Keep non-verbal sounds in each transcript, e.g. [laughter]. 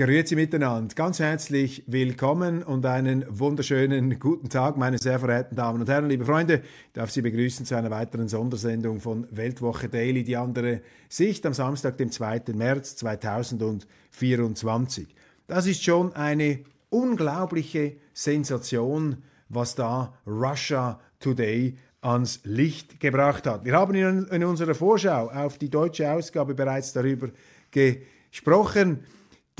Grüezi miteinander, ganz herzlich willkommen und einen wunderschönen guten Tag, meine sehr verehrten Damen und Herren, liebe Freunde. Ich darf Sie begrüßen zu einer weiteren Sondersendung von Weltwoche Daily, die andere Sicht am Samstag, dem 2. März 2024. Das ist schon eine unglaubliche Sensation, was da Russia Today ans Licht gebracht hat. Wir haben in, in unserer Vorschau auf die deutsche Ausgabe bereits darüber gesprochen.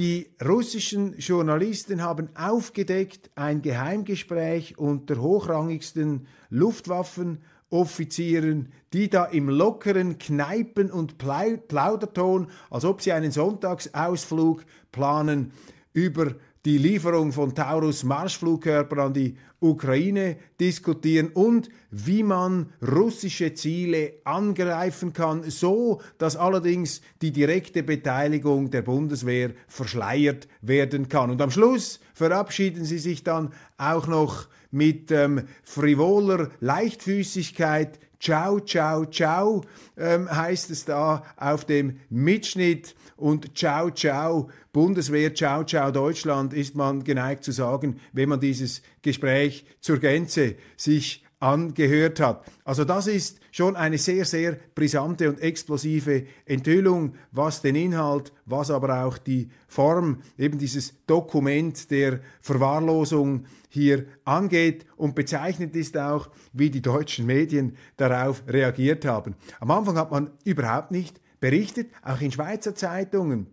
Die russischen Journalisten haben aufgedeckt ein Geheimgespräch unter hochrangigsten Luftwaffenoffizieren, die da im lockeren Kneipen- und Plauderton, als ob sie einen Sonntagsausflug planen, über die Lieferung von Taurus Marschflugkörpern an die Ukraine diskutieren und wie man russische Ziele angreifen kann, so dass allerdings die direkte Beteiligung der Bundeswehr verschleiert werden kann. Und am Schluss verabschieden sie sich dann auch noch mit ähm, frivoler Leichtfüßigkeit. Ciao, ciao, ciao ähm, heißt es da auf dem Mitschnitt. Und Ciao, ciao, Bundeswehr, Ciao, ciao, Deutschland ist man geneigt zu sagen, wenn man dieses Gespräch zur Gänze sich angehört hat. Also das ist schon eine sehr, sehr brisante und explosive Enthüllung, was den Inhalt, was aber auch die Form, eben dieses Dokument der Verwahrlosung hier angeht. Und bezeichnend ist auch, wie die deutschen Medien darauf reagiert haben. Am Anfang hat man überhaupt nicht berichtet, auch in Schweizer Zeitungen.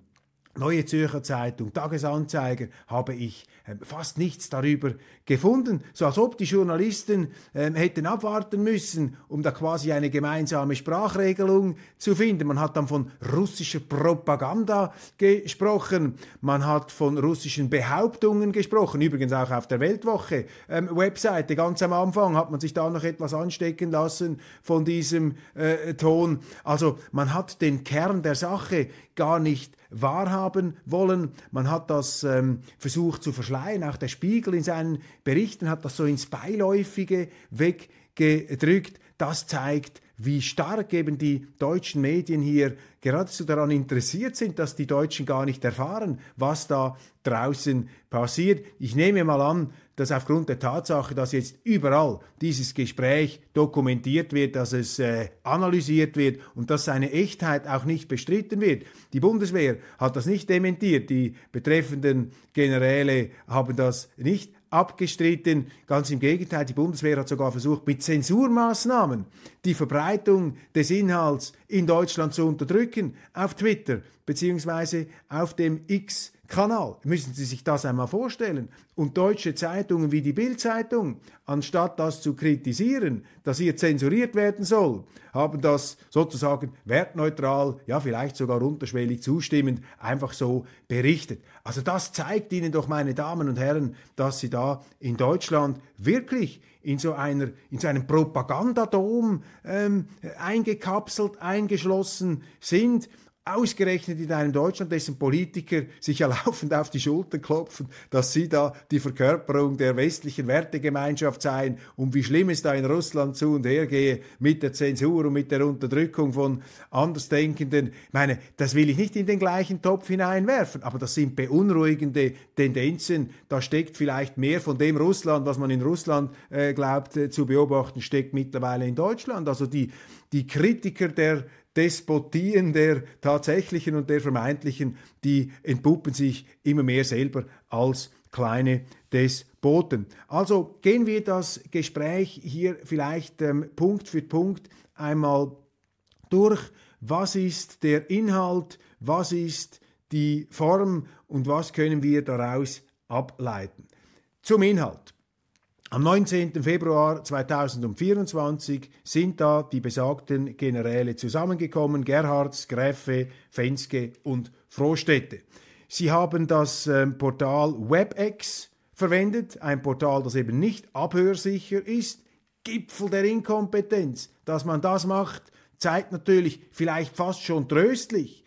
Neue Zürcher Zeitung, Tagesanzeiger, habe ich äh, fast nichts darüber gefunden, so als ob die Journalisten äh, hätten abwarten müssen, um da quasi eine gemeinsame Sprachregelung zu finden. Man hat dann von russischer Propaganda gesprochen, man hat von russischen Behauptungen gesprochen, übrigens auch auf der Weltwoche ähm, Webseite. Ganz am Anfang hat man sich da noch etwas anstecken lassen von diesem äh, Ton. Also man hat den Kern der Sache gar nicht wahrhaben wollen. Man hat das ähm, versucht zu verschleiern. Auch der Spiegel in seinen Berichten hat das so ins Beiläufige weggedrückt. Das zeigt, wie stark eben die deutschen Medien hier geradezu daran interessiert sind, dass die Deutschen gar nicht erfahren, was da draußen passiert. Ich nehme mal an, dass aufgrund der Tatsache, dass jetzt überall dieses Gespräch dokumentiert wird, dass es äh, analysiert wird und dass seine Echtheit auch nicht bestritten wird. Die Bundeswehr hat das nicht dementiert, die betreffenden Generäle haben das nicht abgestritten. Ganz im Gegenteil, die Bundeswehr hat sogar versucht, mit Zensurmaßnahmen die Verbreitung des Inhalts in Deutschland zu unterdrücken, auf Twitter beziehungsweise auf dem X Kanal. Müssen Sie sich das einmal vorstellen. Und deutsche Zeitungen wie die Bild-Zeitung, anstatt das zu kritisieren, dass hier zensuriert werden soll, haben das sozusagen wertneutral, ja vielleicht sogar unterschwellig zustimmend, einfach so berichtet. Also das zeigt Ihnen doch, meine Damen und Herren, dass Sie da in Deutschland wirklich in so, einer, in so einem Propagandadom ähm, eingekapselt, eingeschlossen sind ausgerechnet in einem Deutschland, dessen Politiker sich [laughs] ja laufend auf die Schulter klopfen, dass sie da die Verkörperung der westlichen Wertegemeinschaft seien und wie schlimm es da in Russland zu und her gehe mit der Zensur und mit der Unterdrückung von Andersdenkenden. Ich meine, das will ich nicht in den gleichen Topf hineinwerfen, aber das sind beunruhigende Tendenzen. Da steckt vielleicht mehr von dem Russland, was man in Russland äh, glaubt äh, zu beobachten, steckt mittlerweile in Deutschland. Also die, die Kritiker der Despotien der tatsächlichen und der vermeintlichen, die entpuppen sich immer mehr selber als kleine Despoten. Also gehen wir das Gespräch hier vielleicht ähm, Punkt für Punkt einmal durch. Was ist der Inhalt? Was ist die Form? Und was können wir daraus ableiten? Zum Inhalt. Am 19. Februar 2024 sind da die besagten Generäle zusammengekommen, Gerhards, Gräfe, Fenske und Frohstädte. Sie haben das äh, Portal WebEx verwendet, ein Portal, das eben nicht abhörsicher ist, Gipfel der Inkompetenz. Dass man das macht, zeigt natürlich vielleicht fast schon tröstlich.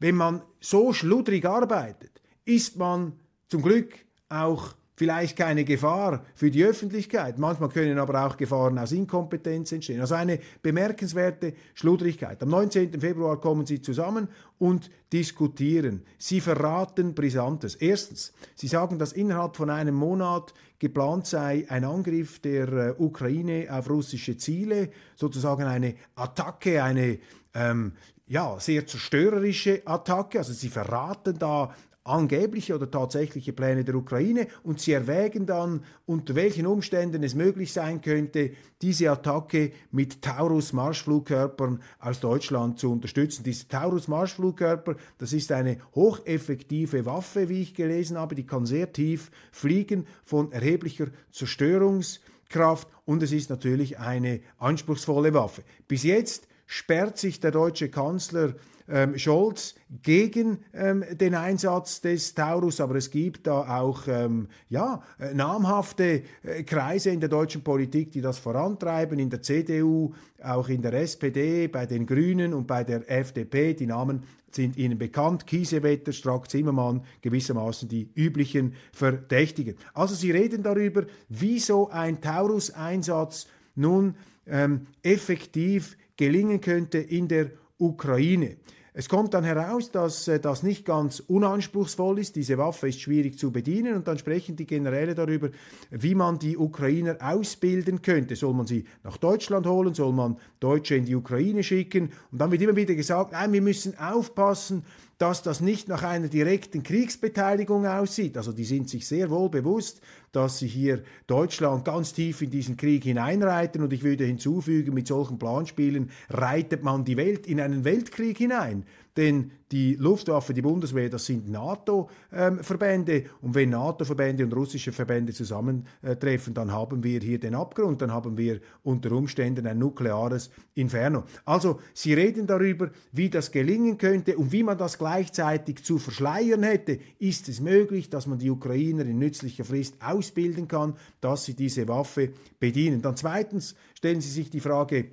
Wenn man so schludrig arbeitet, ist man zum Glück auch vielleicht keine Gefahr für die Öffentlichkeit. Manchmal können aber auch Gefahren aus Inkompetenz entstehen. Also eine bemerkenswerte Schludrigkeit. Am 19. Februar kommen sie zusammen und diskutieren. Sie verraten Brisantes. Erstens, sie sagen, dass innerhalb von einem Monat geplant sei ein Angriff der äh, Ukraine auf russische Ziele, sozusagen eine Attacke, eine ähm, ja, sehr zerstörerische Attacke. Also sie verraten da angebliche oder tatsächliche Pläne der Ukraine und sie erwägen dann, unter welchen Umständen es möglich sein könnte, diese Attacke mit Taurus-Marschflugkörpern aus Deutschland zu unterstützen. Diese Taurus-Marschflugkörper, das ist eine hocheffektive Waffe, wie ich gelesen habe, die kann sehr tief fliegen von erheblicher Zerstörungskraft und es ist natürlich eine anspruchsvolle Waffe. Bis jetzt sperrt sich der deutsche Kanzler ähm, Scholz gegen ähm, den Einsatz des Taurus, aber es gibt da auch ähm, ja, äh, namhafte äh, Kreise in der deutschen Politik, die das vorantreiben, in der CDU, auch in der SPD, bei den Grünen und bei der FDP. Die Namen sind Ihnen bekannt. Kiesewetter, Strack-Zimmermann, gewissermaßen die üblichen Verdächtigen. Also Sie reden darüber, wie so ein Taurus-Einsatz nun ähm, effektiv gelingen könnte in der Ukraine. Es kommt dann heraus, dass äh, das nicht ganz unanspruchsvoll ist. Diese Waffe ist schwierig zu bedienen und dann sprechen die Generäle darüber, wie man die Ukrainer ausbilden könnte. Soll man sie nach Deutschland holen? Soll man Deutsche in die Ukraine schicken? Und dann wird immer wieder gesagt, nein, wir müssen aufpassen, dass das nicht nach einer direkten Kriegsbeteiligung aussieht. Also die sind sich sehr wohl bewusst, dass sie hier Deutschland ganz tief in diesen Krieg hineinreiten. Und ich würde hinzufügen, mit solchen Planspielen reitet man die Welt in einen Weltkrieg hinein. Denn die Luftwaffe, die Bundeswehr, das sind NATO-Verbände. Und wenn NATO-Verbände und russische Verbände zusammentreffen, dann haben wir hier den Abgrund, dann haben wir unter Umständen ein nukleares Inferno. Also, Sie reden darüber, wie das gelingen könnte und wie man das gleichzeitig zu verschleiern hätte. Ist es möglich, dass man die Ukrainer in nützlicher Frist ausbilden kann, dass sie diese Waffe bedienen? Dann zweitens stellen Sie sich die Frage,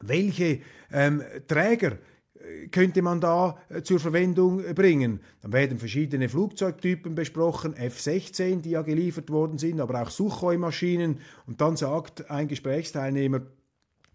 welche ähm, Träger könnte man da äh, zur Verwendung bringen. Dann werden verschiedene Flugzeugtypen besprochen, F-16, die ja geliefert worden sind, aber auch Suchoi-Maschinen. Und dann sagt ein Gesprächsteilnehmer,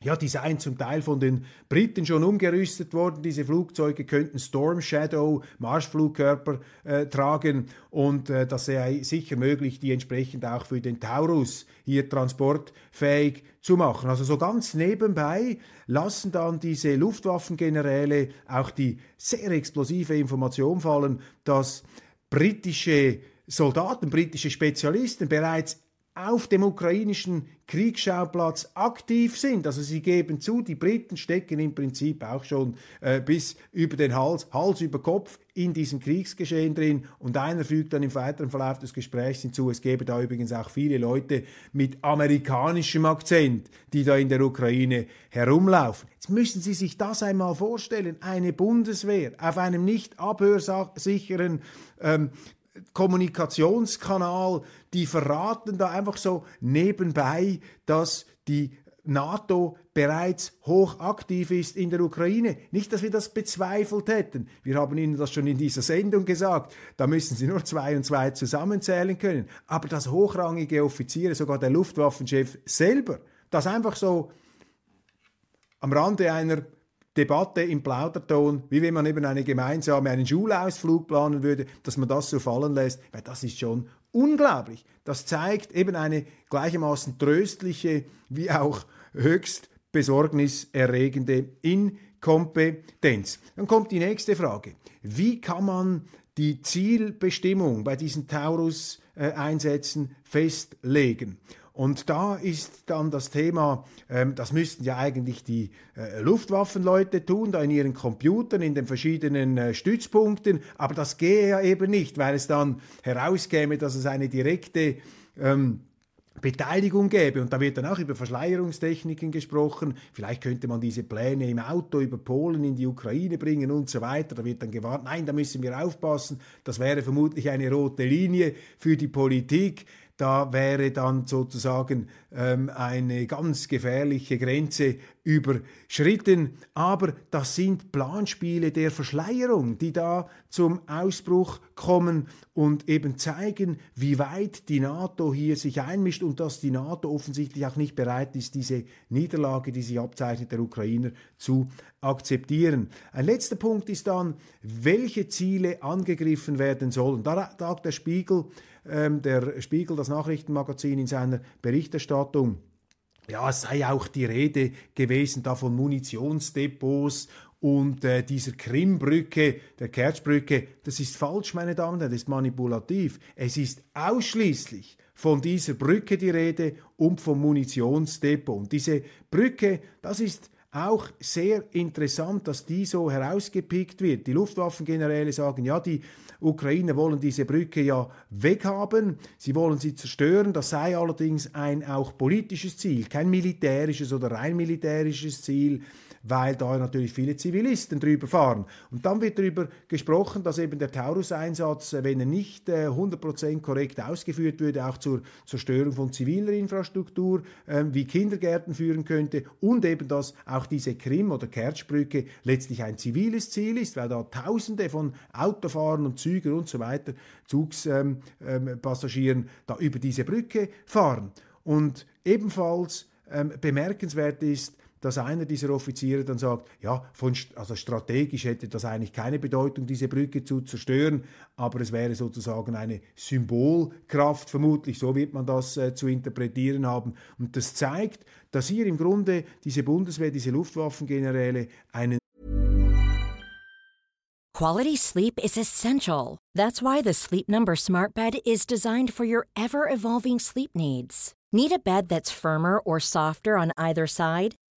ja, die seien zum Teil von den Briten schon umgerüstet worden. Diese Flugzeuge könnten Storm Shadow Marschflugkörper äh, tragen und äh, das sei sicher möglich, die entsprechend auch für den Taurus hier transportfähig zu machen. Also so ganz nebenbei lassen dann diese Luftwaffengeneräle auch die sehr explosive Information fallen, dass britische Soldaten, britische Spezialisten bereits auf dem ukrainischen Kriegsschauplatz aktiv sind. Also sie geben zu, die Briten stecken im Prinzip auch schon äh, bis über den Hals, Hals über Kopf in diesem Kriegsgeschehen drin. Und einer fügt dann im weiteren Verlauf des Gesprächs hinzu, es gäbe da übrigens auch viele Leute mit amerikanischem Akzent, die da in der Ukraine herumlaufen. Jetzt müssen Sie sich das einmal vorstellen. Eine Bundeswehr auf einem nicht abhörsicheren ähm, Kommunikationskanal, die verraten da einfach so nebenbei, dass die NATO bereits hochaktiv ist in der Ukraine. Nicht, dass wir das bezweifelt hätten. Wir haben Ihnen das schon in dieser Sendung gesagt. Da müssen Sie nur zwei und zwei zusammenzählen können. Aber dass hochrangige Offiziere, sogar der Luftwaffenchef selber, das einfach so am Rande einer Debatte im Plauderton, wie wenn man eben eine gemeinsame, einen Schulausflug planen würde, dass man das so fallen lässt, weil das ist schon unglaublich. Das zeigt eben eine gleichermaßen tröstliche wie auch höchst besorgniserregende Inkompetenz. Dann kommt die nächste Frage. Wie kann man die Zielbestimmung bei diesen Taurus-Einsätzen festlegen? Und da ist dann das Thema, ähm, das müssten ja eigentlich die äh, Luftwaffenleute tun, da in ihren Computern, in den verschiedenen äh, Stützpunkten, aber das gehe ja eben nicht, weil es dann herauskäme, dass es eine direkte ähm, Beteiligung gäbe. Und da wird dann auch über Verschleierungstechniken gesprochen. Vielleicht könnte man diese Pläne im Auto über Polen in die Ukraine bringen und so weiter. Da wird dann gewarnt, nein, da müssen wir aufpassen. Das wäre vermutlich eine rote Linie für die Politik. Da wäre dann sozusagen ähm, eine ganz gefährliche Grenze überschritten. Aber das sind Planspiele der Verschleierung, die da zum Ausbruch kommen und eben zeigen, wie weit die NATO hier sich einmischt und dass die NATO offensichtlich auch nicht bereit ist, diese Niederlage, die sich abzeichnet, der Ukrainer zu akzeptieren. Ein letzter Punkt ist dann, welche Ziele angegriffen werden sollen. Da sagt der Spiegel, ähm, der Spiegel, das Nachrichtenmagazin, in seiner Berichterstattung, ja, es sei auch die Rede gewesen da von Munitionsdepots und äh, dieser Krimbrücke, der Kerchbrücke. Das ist falsch, meine Damen und Herren, das ist manipulativ. Es ist ausschließlich von dieser Brücke die Rede und vom Munitionsdepot. Und diese Brücke, das ist auch sehr interessant, dass die so herausgepickt wird. Die Luftwaffengeneräle sagen, ja, die Ukrainer wollen diese Brücke ja weghaben, sie wollen sie zerstören. Das sei allerdings ein auch politisches Ziel, kein militärisches oder rein militärisches Ziel weil da natürlich viele Zivilisten drüber fahren. Und dann wird darüber gesprochen, dass eben der Taurus-Einsatz, wenn er nicht äh, 100% korrekt ausgeführt würde, auch zur Zerstörung von ziviler Infrastruktur äh, wie Kindergärten führen könnte und eben, dass auch diese Krim- oder Kertschbrücke letztlich ein ziviles Ziel ist, weil da Tausende von Autofahrern und Zügen und so weiter, Zugspassagieren ähm, ähm, da über diese Brücke fahren. Und ebenfalls ähm, bemerkenswert ist, dass einer dieser Offiziere dann sagt, ja, von, also strategisch hätte das eigentlich keine Bedeutung, diese Brücke zu zerstören, aber es wäre sozusagen eine Symbolkraft, vermutlich, so wird man das äh, zu interpretieren haben. Und das zeigt, dass hier im Grunde diese Bundeswehr, diese Luftwaffengeneräle einen Quality sleep is essential. That's why the Sleep Number Smart Bed is designed for your ever evolving sleep needs. Need a bed that's firmer or softer on either side?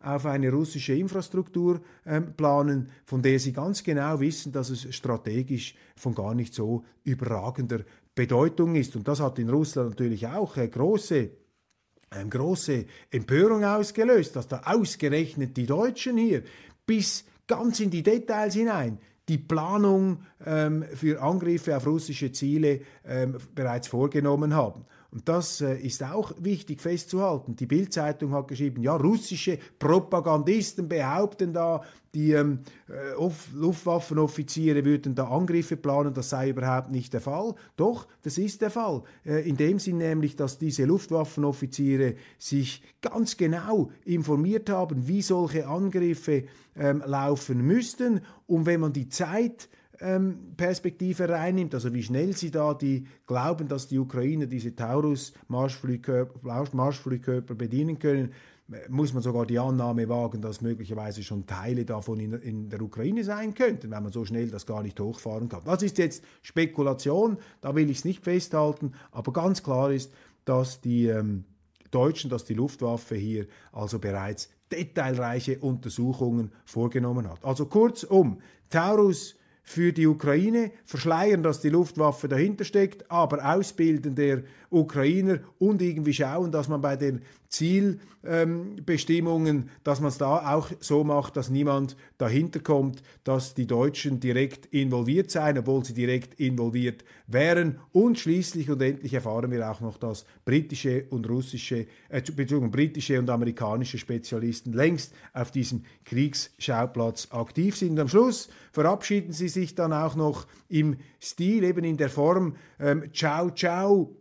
auf eine russische Infrastruktur ähm, planen, von der sie ganz genau wissen, dass es strategisch von gar nicht so überragender Bedeutung ist. Und das hat in Russland natürlich auch äh, große ähm, große Empörung ausgelöst, dass da ausgerechnet die Deutschen hier bis ganz in die Details hinein die Planung ähm, für Angriffe auf russische Ziele ähm, bereits vorgenommen haben. Und das äh, ist auch wichtig festzuhalten. Die Bildzeitung hat geschrieben, ja, russische Propagandisten behaupten da, die ähm, äh, Luftwaffenoffiziere würden da Angriffe planen, das sei überhaupt nicht der Fall. Doch, das ist der Fall. Äh, in dem Sinn nämlich, dass diese Luftwaffenoffiziere sich ganz genau informiert haben, wie solche Angriffe ähm, laufen müssten. Und wenn man die Zeit Perspektive reinnimmt, also wie schnell sie da die glauben, dass die Ukrainer diese Taurus-Marschflugkörper Marschflugkörper bedienen können, muss man sogar die Annahme wagen, dass möglicherweise schon Teile davon in, in, der Ukraine sein könnten, weil man so schnell das gar nicht hochfahren kann. Das ist jetzt Spekulation, da will ich es nicht festhalten, aber ganz klar ist, dass die ähm, Deutschen, dass die Luftwaffe hier also bereits detailreiche Untersuchungen vorgenommen hat. Also kurzum, Taurus für die Ukraine, verschleiern, dass die Luftwaffe dahinter steckt, aber ausbilden der Ukrainer und irgendwie schauen, dass man bei den Zielbestimmungen, ähm, dass man es da auch so macht, dass niemand dahinter kommt, dass die Deutschen direkt involviert seien, obwohl sie direkt involviert wären. Und schließlich und endlich erfahren wir auch noch, dass britische und russische, äh, britische und amerikanische Spezialisten längst auf diesem Kriegsschauplatz aktiv sind. Und am Schluss verabschieden sie sich dann auch noch im Stil, eben in der Form ähm, Ciao, ciao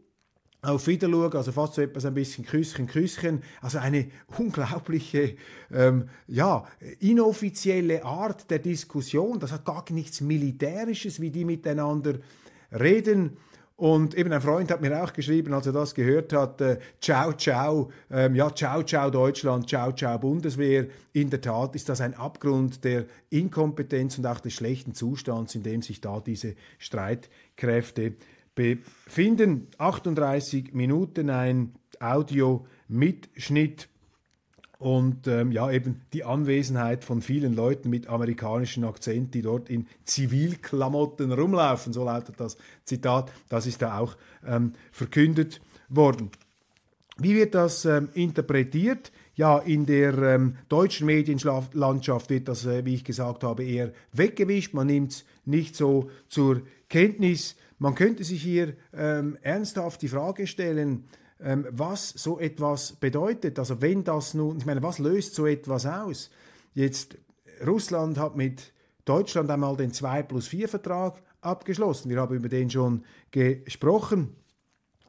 auf Wiederschauen, also fast so etwas ein bisschen Küsschen, Küsschen, also eine unglaubliche, ähm, ja, inoffizielle Art der Diskussion, das hat gar nichts Militärisches, wie die miteinander reden. Und eben ein Freund hat mir auch geschrieben, als er das gehört hat, äh, ciao, ciao, ähm, ja, ciao, ciao Deutschland, ciao, ciao Bundeswehr. In der Tat ist das ein Abgrund der Inkompetenz und auch des schlechten Zustands, in dem sich da diese Streitkräfte befinden. 38 Minuten ein Audio-Mitschnitt und ähm, ja, eben die Anwesenheit von vielen Leuten mit amerikanischen Akzent, die dort in Zivilklamotten rumlaufen, so lautet das Zitat, das ist da auch ähm, verkündet worden. Wie wird das ähm, interpretiert? Ja, in der ähm, deutschen Medienlandschaft wird das, äh, wie ich gesagt habe, eher weggewischt. Man nimmt es nicht so zur Kenntnis. Man könnte sich hier ähm, ernsthaft die Frage stellen, ähm, was so etwas bedeutet. Also wenn das nun, ich meine, was löst so etwas aus? Jetzt, Russland hat mit Deutschland einmal den 2 plus 4 Vertrag abgeschlossen. Wir haben über den schon gesprochen.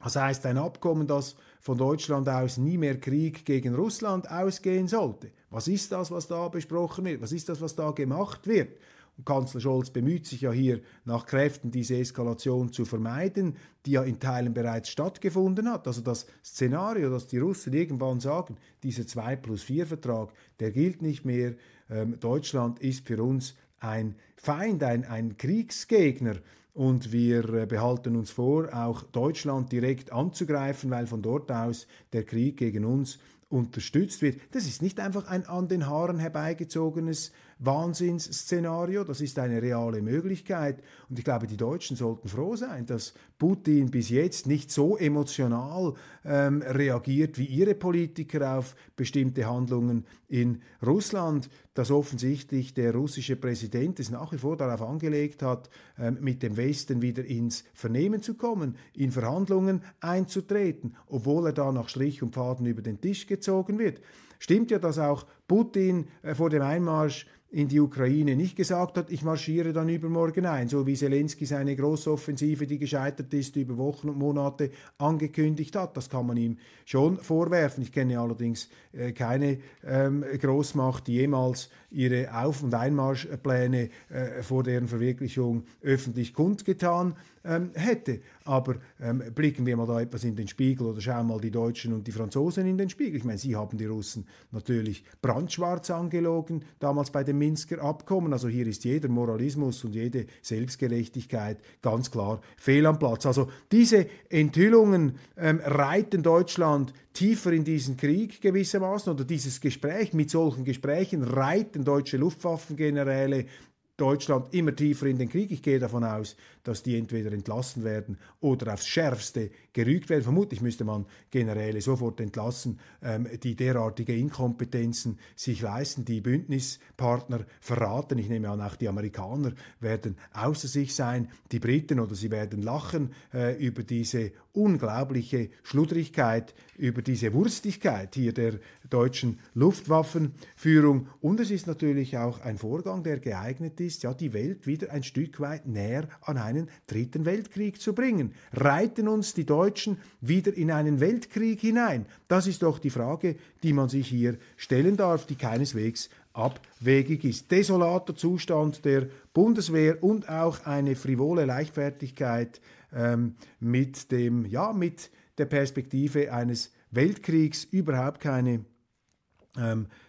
Das heißt, ein Abkommen, das von Deutschland aus nie mehr Krieg gegen Russland ausgehen sollte. Was ist das, was da besprochen wird? Was ist das, was da gemacht wird? Kanzler Scholz bemüht sich ja hier nach Kräften, diese Eskalation zu vermeiden, die ja in Teilen bereits stattgefunden hat. Also das Szenario, dass die Russen irgendwann sagen, dieser 2 plus 4 Vertrag, der gilt nicht mehr, ähm, Deutschland ist für uns ein Feind, ein, ein Kriegsgegner. Und wir äh, behalten uns vor, auch Deutschland direkt anzugreifen, weil von dort aus der Krieg gegen uns unterstützt wird. Das ist nicht einfach ein an den Haaren herbeigezogenes Wahnsinnsszenario, das ist eine reale Möglichkeit. Und ich glaube, die Deutschen sollten froh sein, dass Putin bis jetzt nicht so emotional ähm, reagiert wie ihre Politiker auf bestimmte Handlungen in Russland, dass offensichtlich der russische Präsident es nach wie vor darauf angelegt hat, ähm, mit dem Westen wieder ins Vernehmen zu kommen, in Verhandlungen einzutreten, obwohl er da nach Strich und Faden über den Tisch gezogen wird. Stimmt ja, dass auch Putin äh, vor dem Einmarsch in die Ukraine nicht gesagt hat, ich marschiere dann übermorgen ein, so wie Zelensky seine Großoffensive, die gescheitert ist, über Wochen und Monate angekündigt hat. Das kann man ihm schon vorwerfen. Ich kenne allerdings äh, keine ähm, Großmacht, die jemals ihre Auf- und Einmarschpläne äh, vor deren Verwirklichung öffentlich kundgetan ähm, hätte. Aber ähm, blicken wir mal da etwas in den Spiegel oder schauen mal die Deutschen und die Franzosen in den Spiegel. Ich meine, sie haben die Russen natürlich brandschwarz angelogen, damals bei dem Minsker Abkommen. Also hier ist jeder Moralismus und jede Selbstgerechtigkeit ganz klar fehl am Platz. Also diese Enthüllungen ähm, reiten Deutschland tiefer in diesen Krieg gewissermaßen oder dieses Gespräch mit solchen Gesprächen reiten deutsche Luftwaffengeneräle Deutschland immer tiefer in den Krieg. Ich gehe davon aus, dass die entweder entlassen werden oder aufs Schärfste gerügt werden. Vermutlich müsste man Generäle sofort entlassen, ähm, die derartige Inkompetenzen sich leisten, die Bündnispartner verraten. Ich nehme an, auch die Amerikaner werden außer sich sein, die Briten oder sie werden lachen äh, über diese unglaubliche Schludrigkeit, über diese Wurstigkeit hier der deutschen Luftwaffenführung. Und es ist natürlich auch ein Vorgang, der geeignet ist, ja, die Welt wieder ein Stück weit näher an einen dritten Weltkrieg zu bringen. Reiten uns die Deutschen wieder in einen Weltkrieg hinein? Das ist doch die Frage, die man sich hier stellen darf, die keineswegs abwegig ist. Desolater Zustand der Bundeswehr und auch eine frivole Leichtfertigkeit ähm, mit dem, ja, mit der Perspektive eines Weltkriegs überhaupt keine ähm, äh,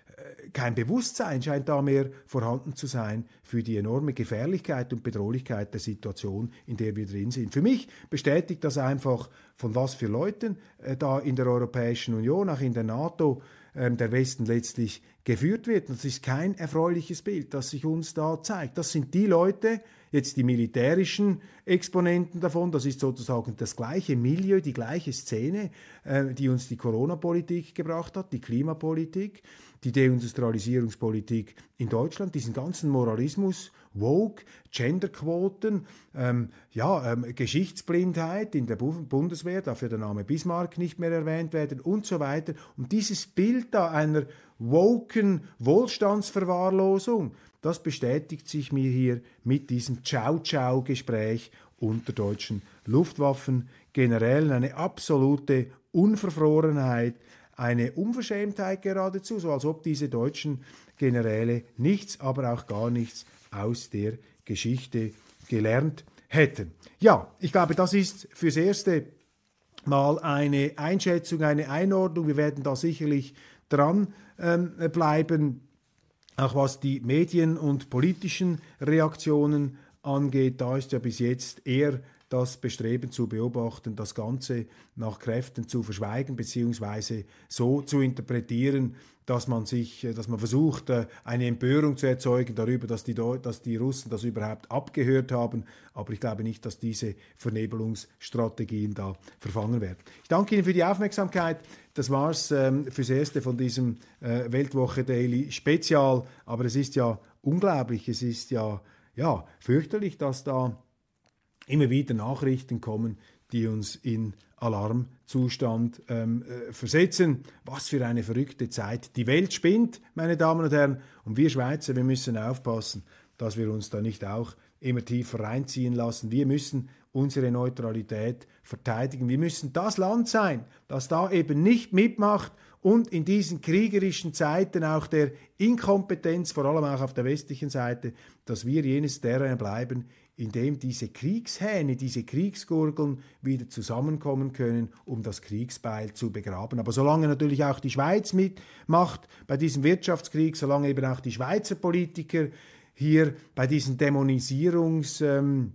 kein Bewusstsein scheint da mehr vorhanden zu sein für die enorme Gefährlichkeit und Bedrohlichkeit der Situation, in der wir drin sind. Für mich bestätigt das einfach, von was für Leuten äh, da in der Europäischen Union, auch in der NATO, der Westen letztlich geführt wird. Das ist kein erfreuliches Bild, das sich uns da zeigt. Das sind die Leute, jetzt die militärischen Exponenten davon. Das ist sozusagen das gleiche Milieu, die gleiche Szene, äh, die uns die Corona-Politik gebracht hat, die Klimapolitik, die Deindustrialisierungspolitik in Deutschland, diesen ganzen Moralismus, Woke, Genderquoten, ähm, ja, ähm, Geschichtsblindheit in der Bundeswehr, dafür der Name Bismarck nicht mehr erwähnt werden und so weiter. Und dieses Bild da einer woken Wohlstandsverwahrlosung, das bestätigt sich mir hier mit diesem Ciao-Ciao-Gespräch unter deutschen Luftwaffengenerälen. Eine absolute Unverfrorenheit, eine Unverschämtheit geradezu, so als ob diese deutschen Generäle nichts, aber auch gar nichts aus der Geschichte gelernt hätten. Ja, ich glaube, das ist fürs Erste mal eine Einschätzung, eine Einordnung. Wir werden da sicherlich dran ähm, bleiben, auch was die Medien und politischen Reaktionen angeht. Da ist ja bis jetzt eher das Bestreben zu beobachten, das Ganze nach Kräften zu verschweigen beziehungsweise so zu interpretieren, dass man sich, äh, dass man versucht, äh, eine Empörung zu erzeugen darüber, dass die, dass die Russen das überhaupt abgehört haben. Aber ich glaube nicht, dass diese Vernebelungsstrategien da verfangen werden. Ich danke Ihnen für die Aufmerksamkeit. Das war's ähm, fürs Erste von diesem äh, Weltwoche Daily Spezial. Aber es ist ja unglaublich, es ist ja, ja fürchterlich, dass da immer wieder Nachrichten kommen, die uns in Alarmzustand ähm, äh, versetzen. Was für eine verrückte Zeit. Die Welt spinnt, meine Damen und Herren, und wir Schweizer, wir müssen aufpassen, dass wir uns da nicht auch immer tiefer reinziehen lassen. Wir müssen unsere Neutralität verteidigen. Wir müssen das Land sein, das da eben nicht mitmacht und in diesen kriegerischen Zeiten auch der Inkompetenz, vor allem auch auf der westlichen Seite, dass wir jenes Terrain bleiben, in dem diese Kriegshähne, diese Kriegsgurgeln wieder zusammenkommen können, um das Kriegsbeil zu begraben. Aber solange natürlich auch die Schweiz mitmacht bei diesem Wirtschaftskrieg, solange eben auch die Schweizer Politiker hier bei diesen Dämonisierungs ähm,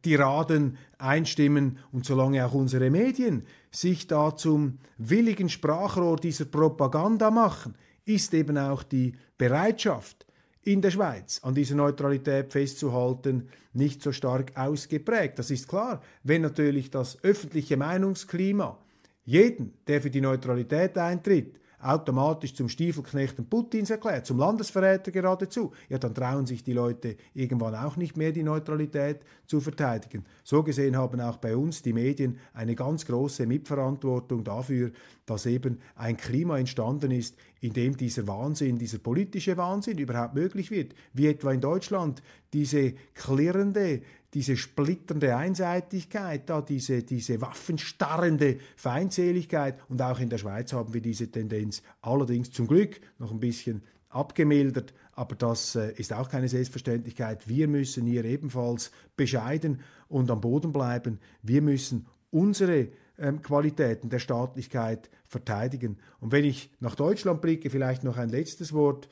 Tiraden einstimmen und solange auch unsere Medien sich da zum willigen Sprachrohr dieser Propaganda machen, ist eben auch die Bereitschaft, in der Schweiz an dieser Neutralität festzuhalten, nicht so stark ausgeprägt. Das ist klar, wenn natürlich das öffentliche Meinungsklima jeden, der für die Neutralität eintritt, automatisch zum Stiefelknechten Putins erklärt, zum Landesverräter geradezu, ja, dann trauen sich die Leute irgendwann auch nicht mehr, die Neutralität zu verteidigen. So gesehen haben auch bei uns die Medien eine ganz große Mitverantwortung dafür, dass eben ein Klima entstanden ist, in dem dieser Wahnsinn, dieser politische Wahnsinn überhaupt möglich wird, wie etwa in Deutschland diese klirrende, diese splitternde Einseitigkeit, da diese, diese waffenstarrende Feindseligkeit und auch in der Schweiz haben wir diese Tendenz allerdings zum Glück noch ein bisschen abgemildert, aber das äh, ist auch keine Selbstverständlichkeit. Wir müssen hier ebenfalls bescheiden und am Boden bleiben. Wir müssen unsere ähm, Qualitäten der Staatlichkeit verteidigen. Und wenn ich nach Deutschland blicke, vielleicht noch ein letztes Wort.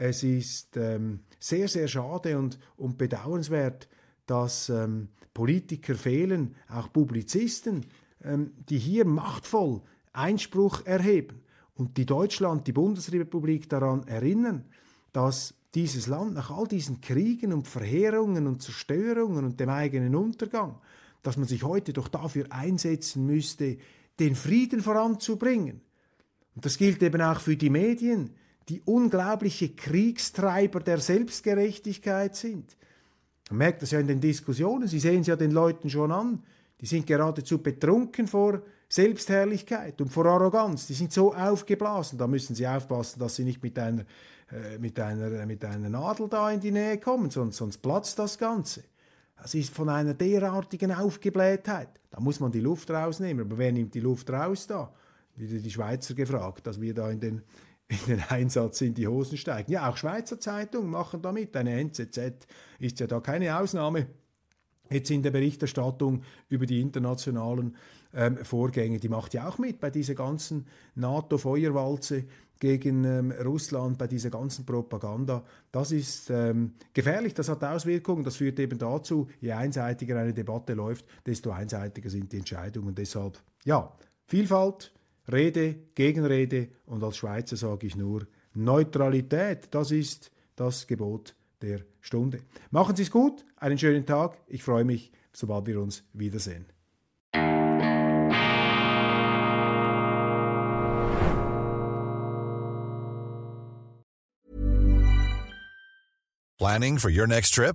Es ist ähm, sehr, sehr schade und, und bedauernswert, dass ähm, Politiker fehlen, auch Publizisten, ähm, die hier machtvoll Einspruch erheben und die Deutschland, die Bundesrepublik daran erinnern, dass dieses Land nach all diesen Kriegen und Verheerungen und Zerstörungen und dem eigenen Untergang, dass man sich heute doch dafür einsetzen müsste, den Frieden voranzubringen. Und das gilt eben auch für die Medien, die unglaubliche Kriegstreiber der Selbstgerechtigkeit sind. Man merkt das ja in den Diskussionen, Sie sehen es ja den Leuten schon an. Die sind geradezu betrunken vor Selbstherrlichkeit und vor Arroganz. Die sind so aufgeblasen. Da müssen Sie aufpassen, dass Sie nicht mit einer, äh, mit einer, mit einer Nadel da in die Nähe kommen, sonst, sonst platzt das Ganze. Das ist von einer derartigen Aufgeblähtheit. Da muss man die Luft rausnehmen. Aber wer nimmt die Luft raus da? Wieder die Schweizer gefragt, dass wir da in den in den Einsatz in die Hosen steigen. Ja, auch Schweizer Zeitungen machen damit. Eine NZZ ist ja da keine Ausnahme. Jetzt in der Berichterstattung über die internationalen ähm, Vorgänge, die macht ja auch mit bei dieser ganzen NATO-Feuerwalze gegen ähm, Russland, bei dieser ganzen Propaganda. Das ist ähm, gefährlich, das hat Auswirkungen, das führt eben dazu, je einseitiger eine Debatte läuft, desto einseitiger sind die Entscheidungen. Deshalb, ja, Vielfalt, Rede, Gegenrede und als Schweizer sage ich nur Neutralität. Das ist das Gebot der Stunde. Machen Sie es gut, einen schönen Tag. Ich freue mich, sobald wir uns wiedersehen. Planning for your next trip?